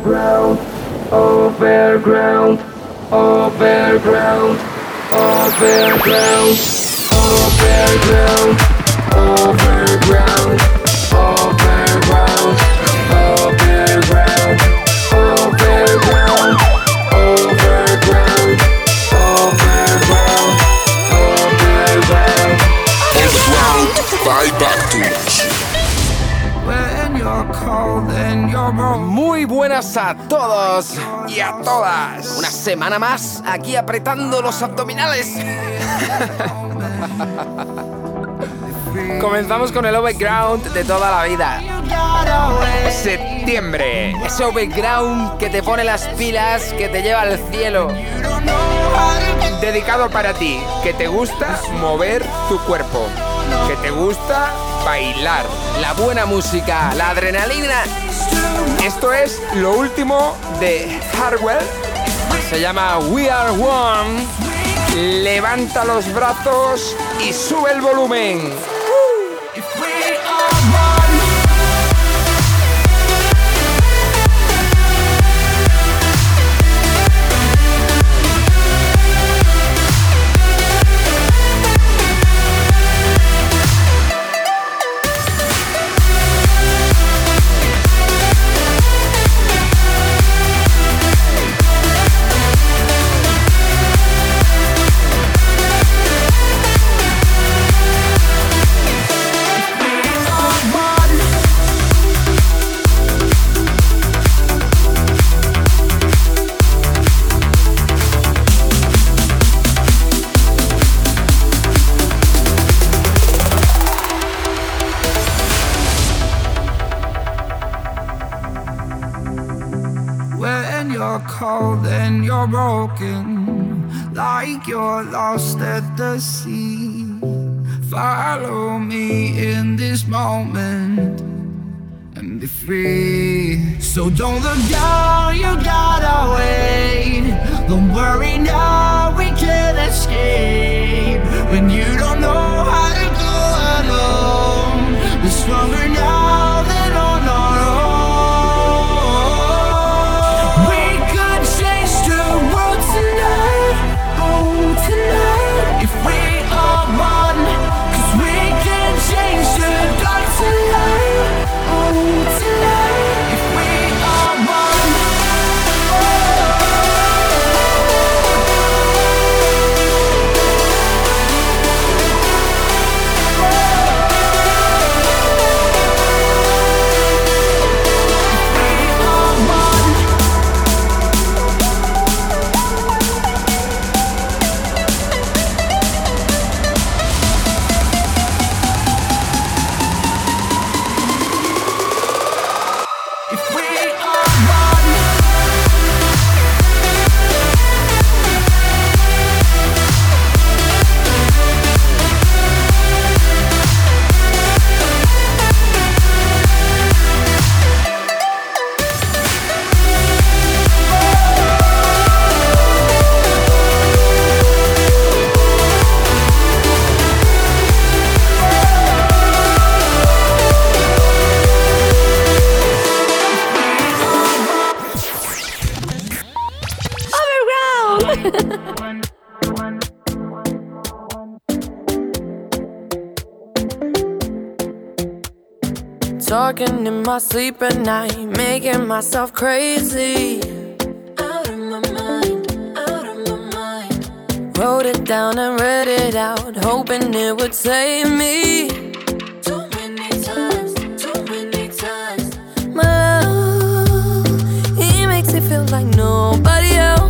overground, overground, overground, overground, overground, overground, Muy buenas a todos y a todas. Una semana más aquí apretando los abdominales. Comenzamos con el overground de toda la vida. Septiembre. Ese overground que te pone las pilas, que te lleva al cielo. Dedicado para ti, que te gusta mover tu cuerpo, que te gusta bailar, la buena música, la adrenalina. Esto es lo último de Hardwell. Se llama We Are One. Levanta los brazos y sube el volumen. Broken, like you're lost at the sea. Follow me in this moment and be free. So don't look down, you gotta wait. Don't worry now, we can escape. When you don't know how to go alone, we're stronger now Talking in my sleep at night, making myself crazy. Out of my mind, out of my mind. Wrote it down and read it out, hoping it would save me. Too many times, too many times. My love, he makes me feel like nobody else,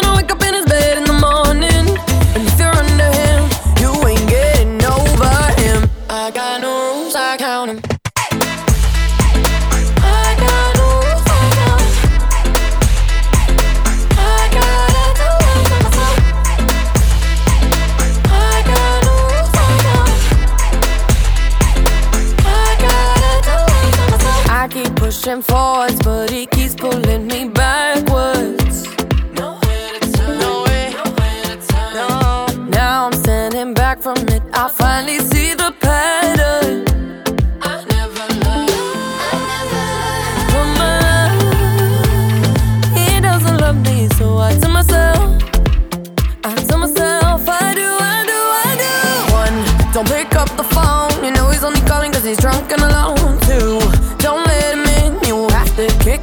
and forwards, but it keeps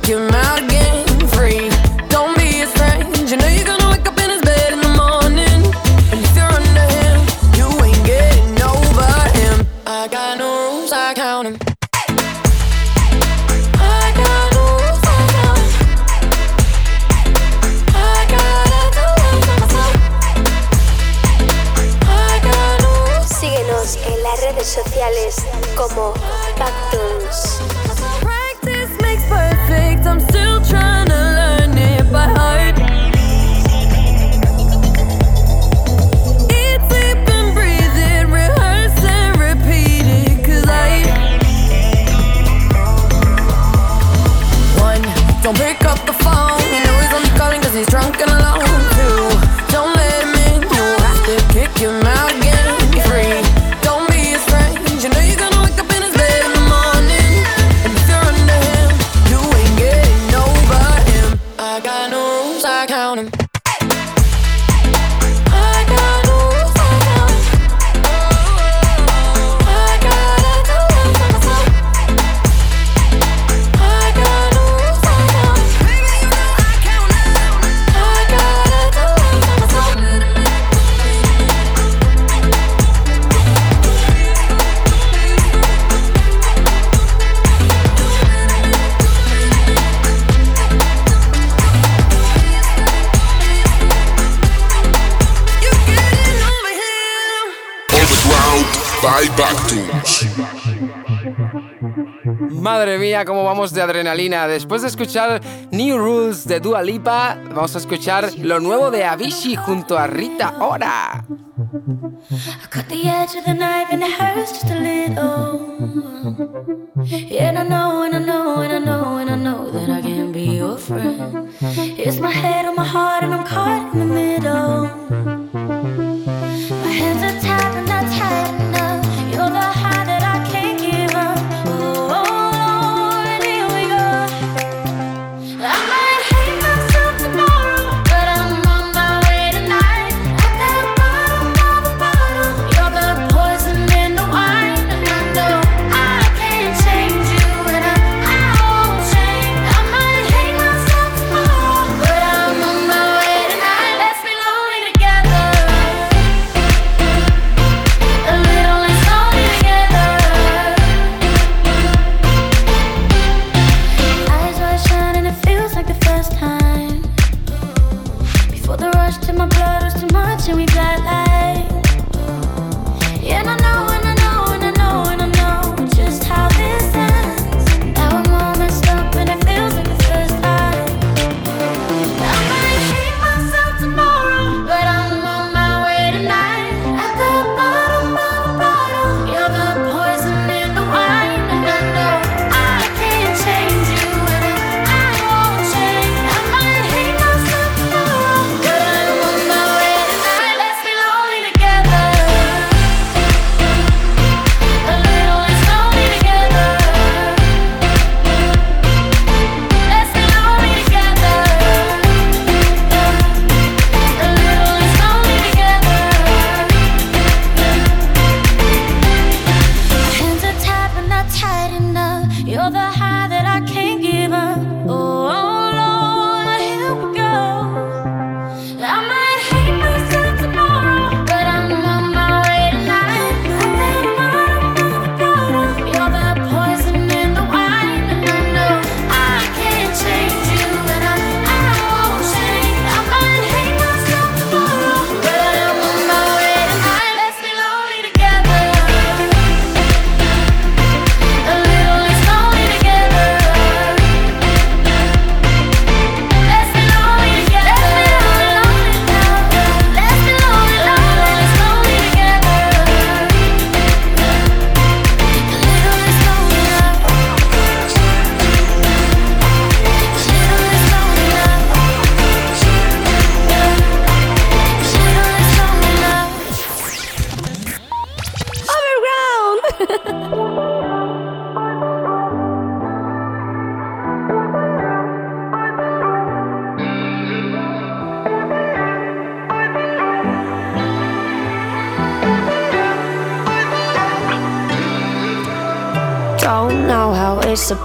your mind Madre mía, cómo vamos de adrenalina. Después de escuchar New Rules de Dua Lipa, vamos a escuchar lo nuevo de Avicii junto a Rita Ora. I cut the edge of the knife and it hurts just a little. Yeah, I know, and I know, and I know, and I know that I can be your friend. Here's my head.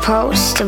Supposed to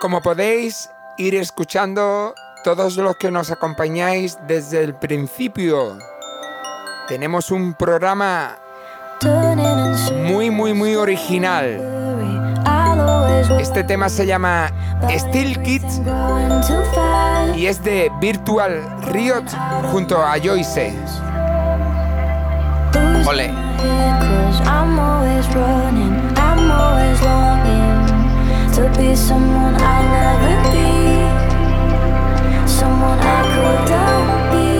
Como podéis ir escuchando, todos los que nos acompañáis desde el principio, tenemos un programa muy, muy, muy original. Este tema se llama Steel Kids y es de Virtual Riot junto a Joyce. Ole. To be someone I'll never be, someone I could be.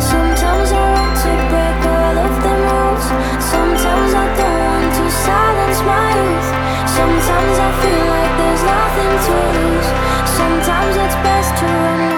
Sometimes I want to break all of the rules. Sometimes I don't want to silence my youth. Sometimes I feel like there's nothing to lose. Sometimes it's best to run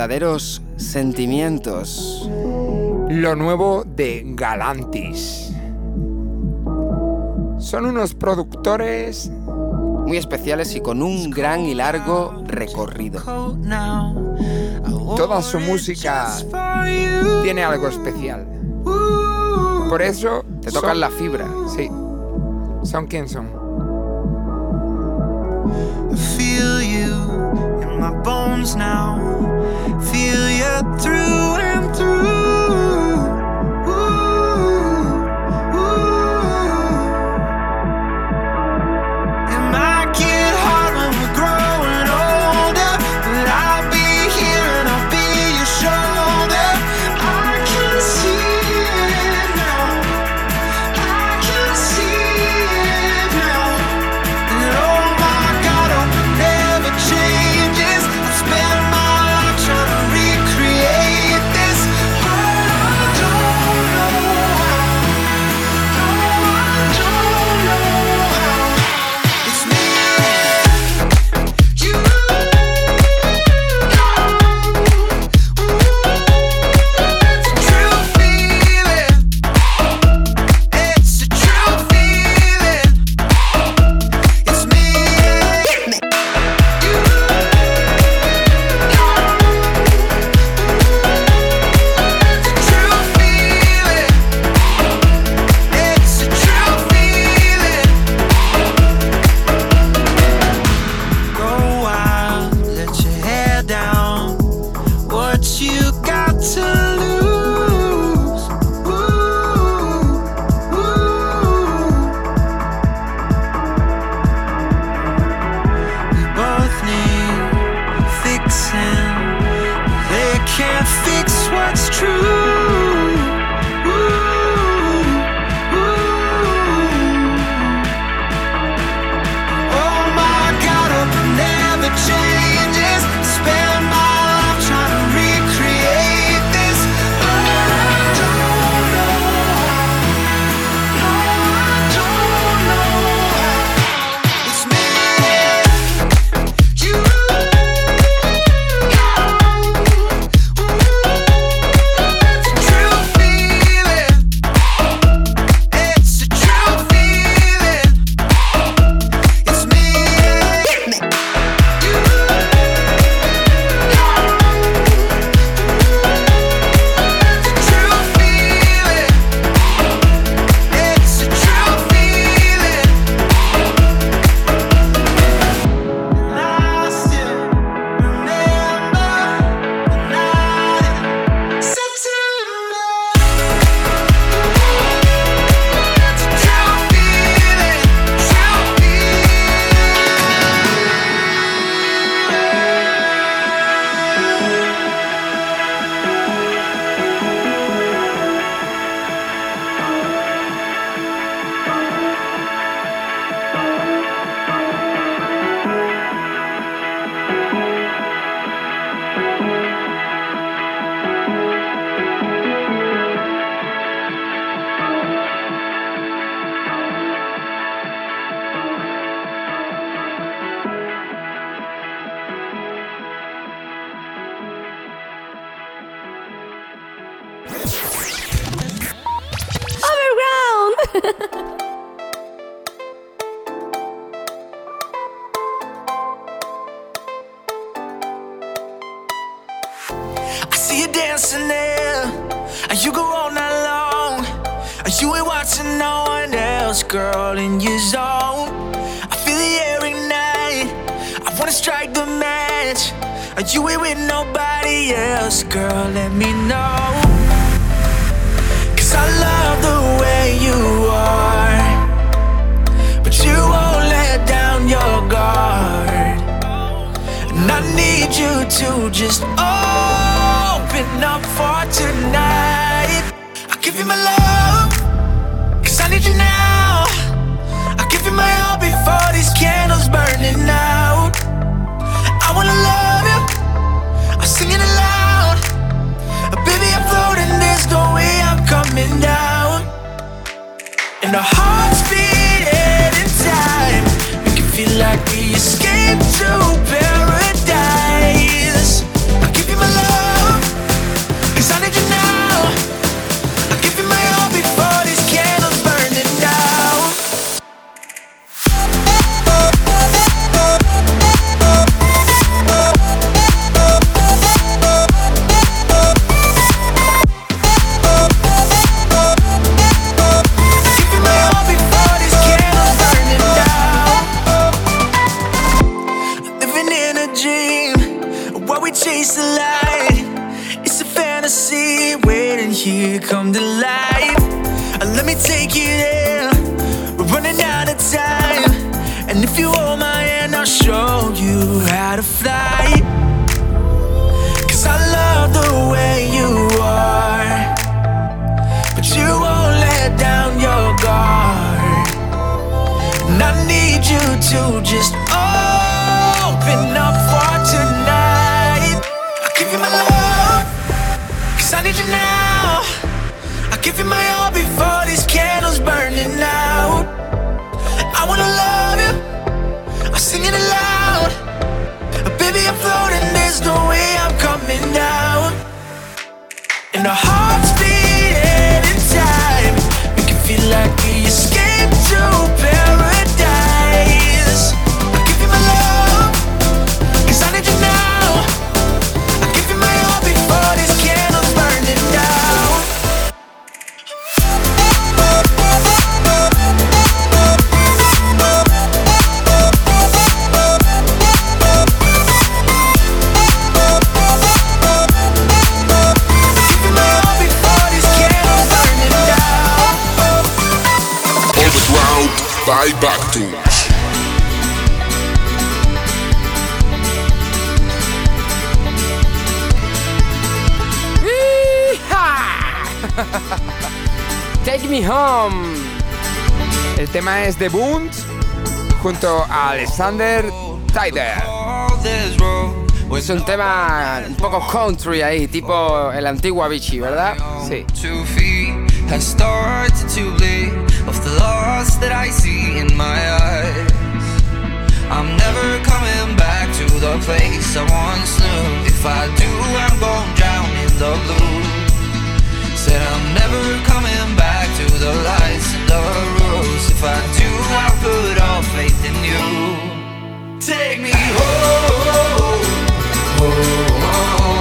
verdaderos sentimientos. Lo nuevo de Galantis. Son unos productores muy especiales y con un gran y largo recorrido. Toda su música tiene algo especial. Por eso te tocan la fibra. Sí. Son quien son. I feel you in my bones now. Feel to just open up for tonight. I give you my love, cause I need you now. I give you my all before these candles burning out. I wanna love you, I'm singing aloud. Baby, I'm floating, there's no way I'm coming down. And our hearts beat in time. We can feel like we escaped to. Bed. in a heart. Home. El tema es The Bund junto a Alexander Tyler. Es un tema un poco country ahí, tipo el antiguo Avicii, ¿verdad? Sí. I'm never coming back to the place I once knew. If I do, I'm going drown in the blue. Said I'm never coming back. to the lights and the rules. If I do, I put all faith in you. Take me home. home.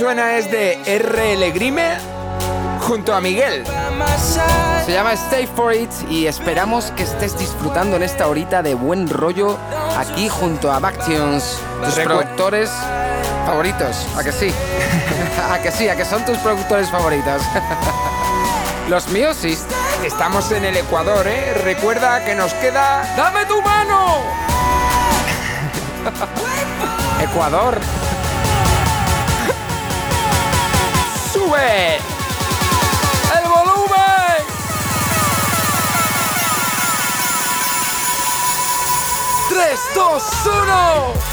Suena es de RL Grime junto a Miguel. Se llama Stay for It y esperamos que estés disfrutando en esta horita de buen rollo aquí junto a Bactions, tus Recu- productores favoritos. ¿A que sí? ¿A que sí? ¿A que son tus productores favoritos? Los míos sí. Estamos en el Ecuador, ¿eh? Recuerda que nos queda... ¡Dame tu mano! Ecuador. ¡Sube! ¡El volumen! ¡Tres, dos, uno!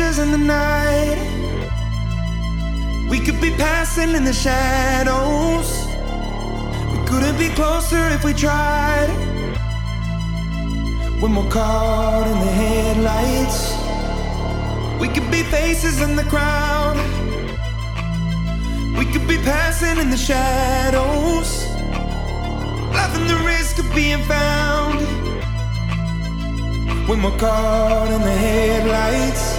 strangers in the night. We could be passing in the shadows. We couldn't be closer if we tried. When we're caught in the headlights, we could be faces in the crowd. We could be passing in the shadows, loving the risk of being found when we're caught in the headlights.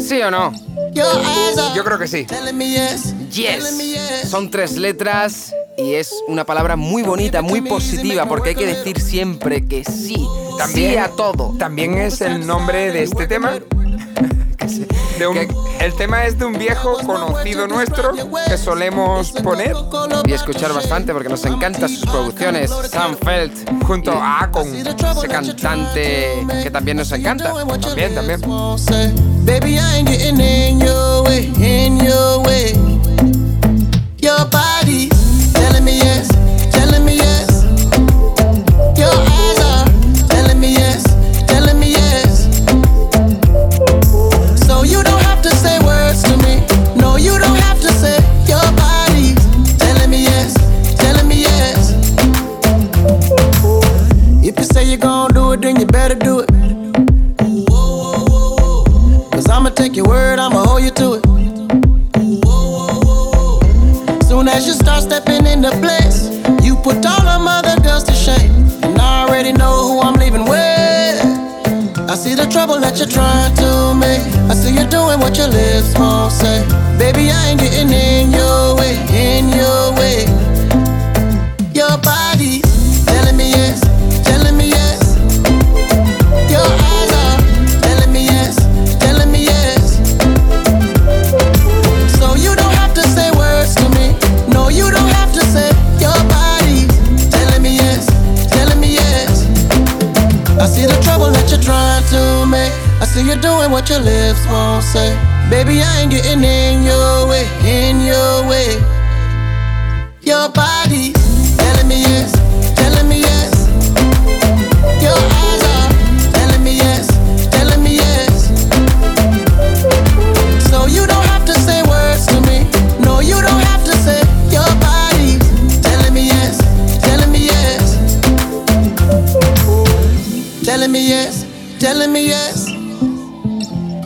¿Sí o no? Yo creo que sí. Yes. Son tres letras y es una palabra muy bonita, muy positiva, porque hay que decir siempre que sí. También sí a todo. También es el nombre de este tema. El tema es de un viejo conocido nuestro que solemos poner Y escuchar bastante porque nos encantan sus producciones. Sam Feld junto a con ese cantante que también nos encanta. También, también. Baby, I getting in your way, in your way. Your body telling me yes, your word, I'ma hold you to it. Soon as you start stepping into place, you put all them other girls to shame. And I already know who I'm leaving with. I see the trouble that you're trying to make. I see you doing what your lips won't say. Baby, I ain't getting in your way, in your way. Your body I see you doing what your lips won't say. Baby, I ain't getting in your way, in your way. Your body telling me yes, telling me yes. Your eyes are telling me yes, telling me yes. So you don't have to say words to me. No, you don't have to say your body telling me yes, telling me yes. Telling me yes, telling me yes.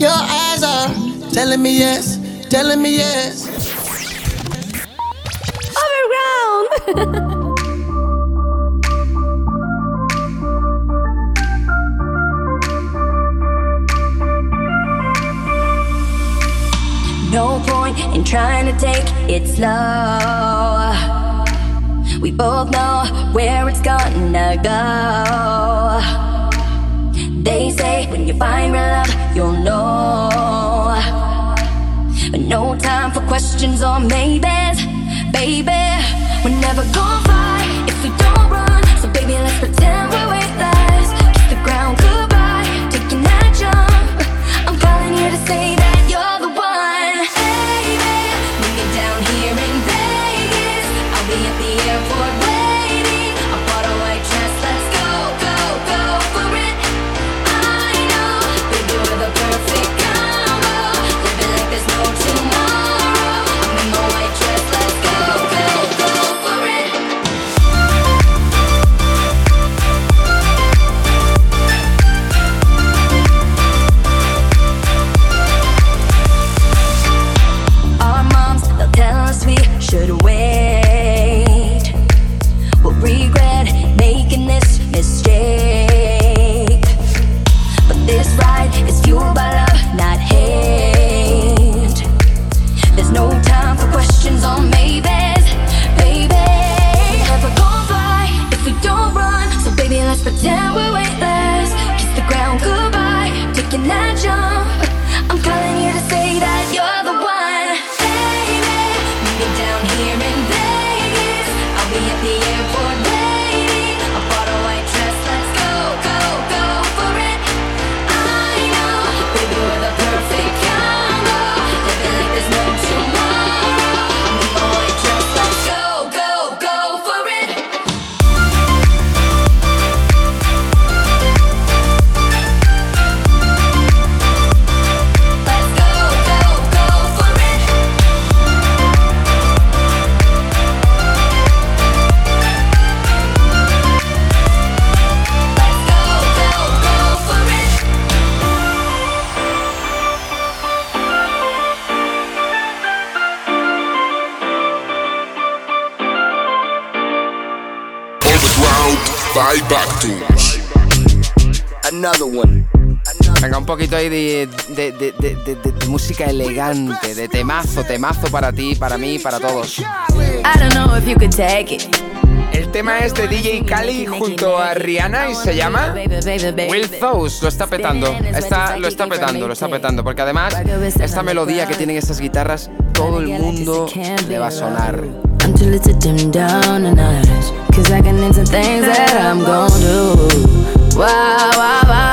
Your eyes are telling me yes, telling me yes. Overground. No point in trying to take it slow. We both know where it's gonna go. They say when you find real love, you'll know. But no time for questions or maybes, baby. We're never gonna fly if we don't run. So baby, let's pretend we're weightless. Kiss the ground goodbye, taking that jump. I'm calling here to say that you're the one. Baby, meet me down here in Vegas. I'll be at the airport ahí de, música elegante, de temazo, temazo para ti, para mí, para todos. I don't know if you could take it. El tema es de DJ Kali junto a Rihanna y se llama Will Thous lo está petando, está, lo está petando, lo está petando, porque además esta melodía que tienen estas guitarras, todo el mundo le va a sonar. Cause I can into things that I'm gon' do. Wow, wow, wow.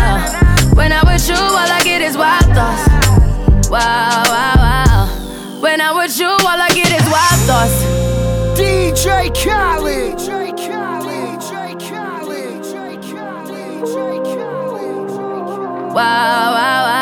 Wow, wow, wow.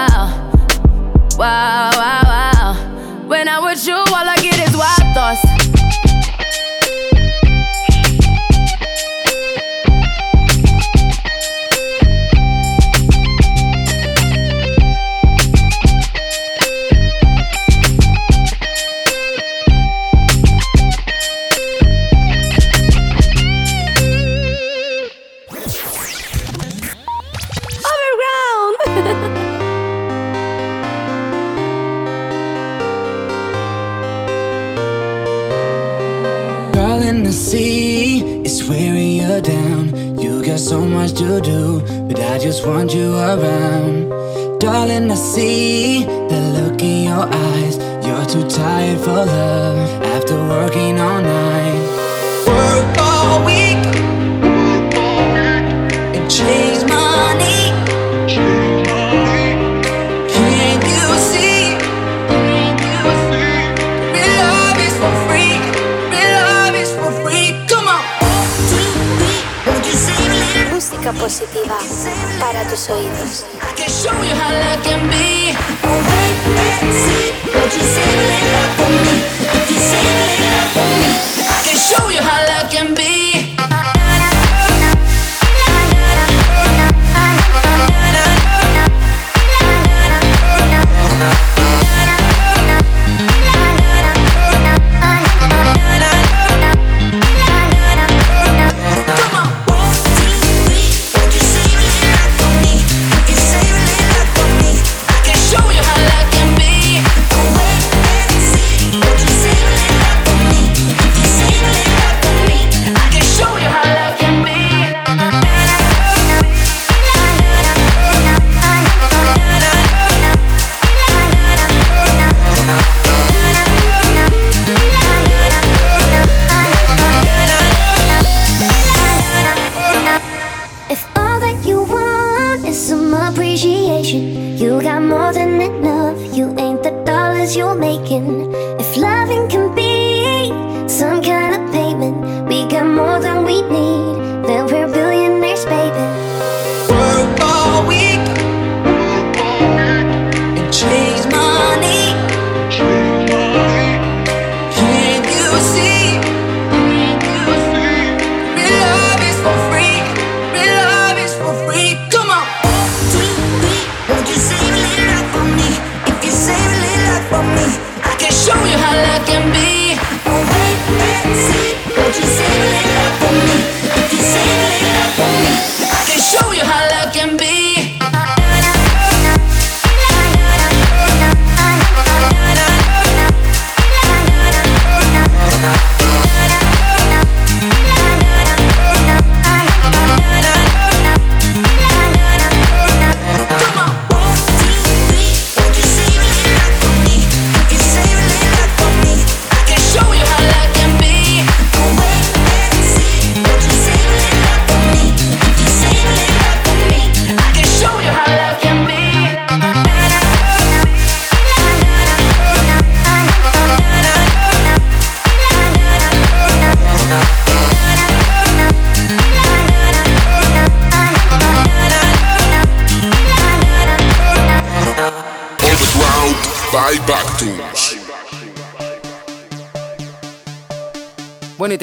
Just want you around. Darling, I see the look in your eyes. You're too tired for love after working all night. Work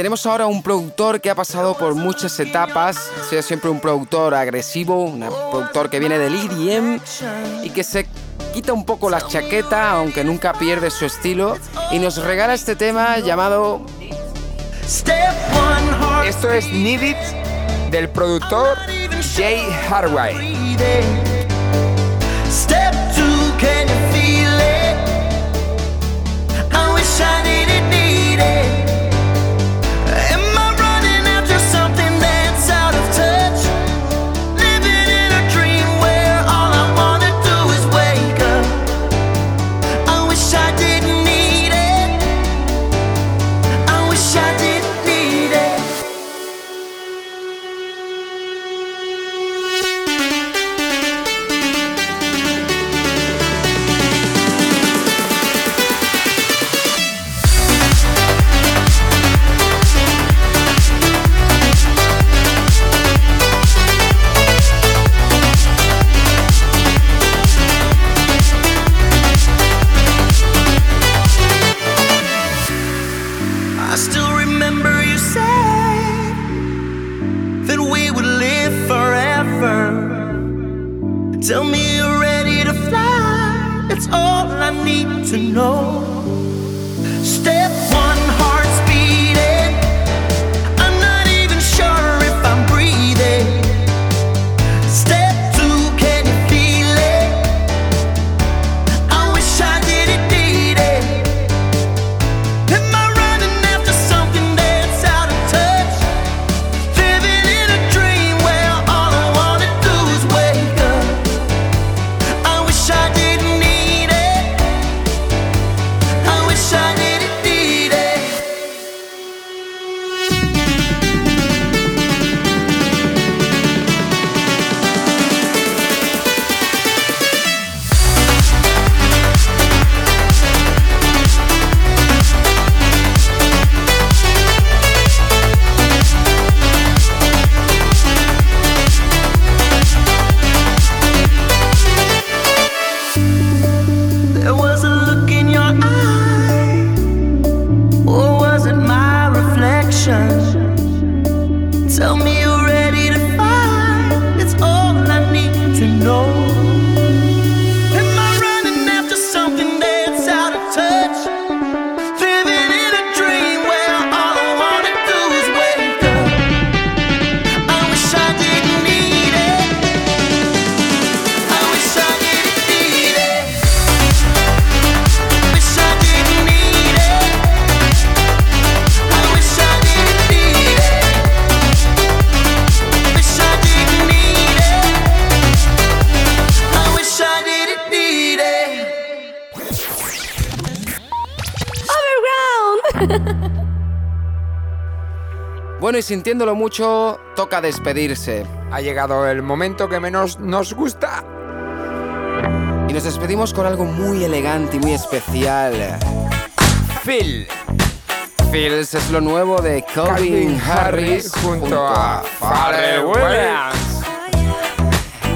Tenemos ahora un productor que ha pasado por muchas etapas, ha sido siempre un productor agresivo, un productor que viene del EDM y que se quita un poco la chaqueta, aunque nunca pierde su estilo, y nos regala este tema llamado... Esto es Need It del productor Jay Harway. sintiéndolo mucho, toca despedirse. Ha llegado el momento que menos nos gusta. Y nos despedimos con algo muy elegante y muy especial. Phil. Phil es lo nuevo de Calvin, Harris, junto, a Pharrell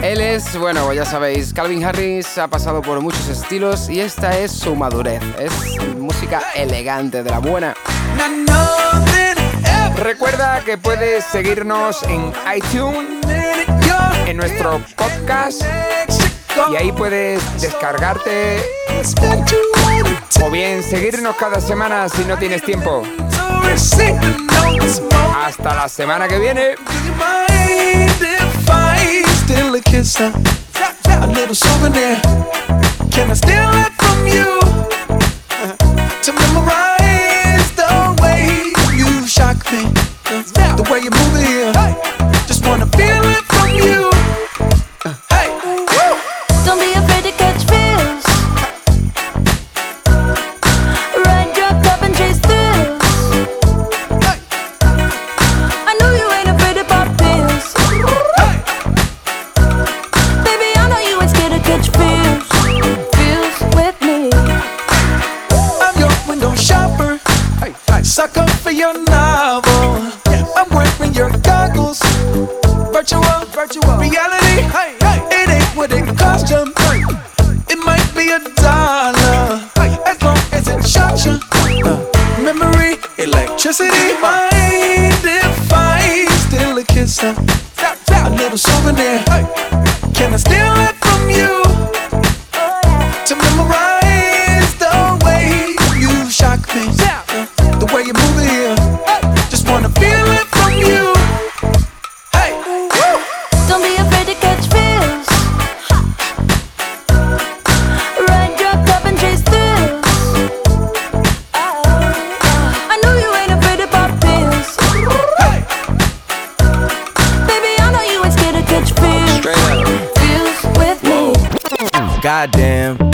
Él es, bueno, pues ya sabéis, Calvin Harris ha pasado por muchos estilos y esta es su madurez. Es música elegante, de la buena. Recuerda que puedes seguirnos en iTunes, en nuestro podcast, y ahí puedes descargarte o bien seguirnos cada semana si no tienes tiempo. Hasta la semana que viene. a little souvenir. Can I steal it from you to memorize? Shock me. The, way you move it here. Sucker for your novel. I'm wearing your goggles. Virtual, virtual reality. It ain't what it cost you. It might be a dollar. As long as it shocks you. Uh, memory, electricity. Mind if I steal a kiss? Uh, a little souvenir. Can I steal it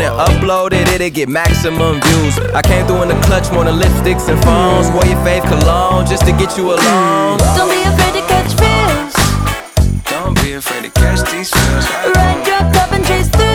and upload it, it'll get maximum views. I came through in the clutch more than lipsticks and phones. Wore your fave cologne just to get you alone. Don't be afraid to catch feels. Don't be afraid to catch these feels. Ride your cup and chase thrills.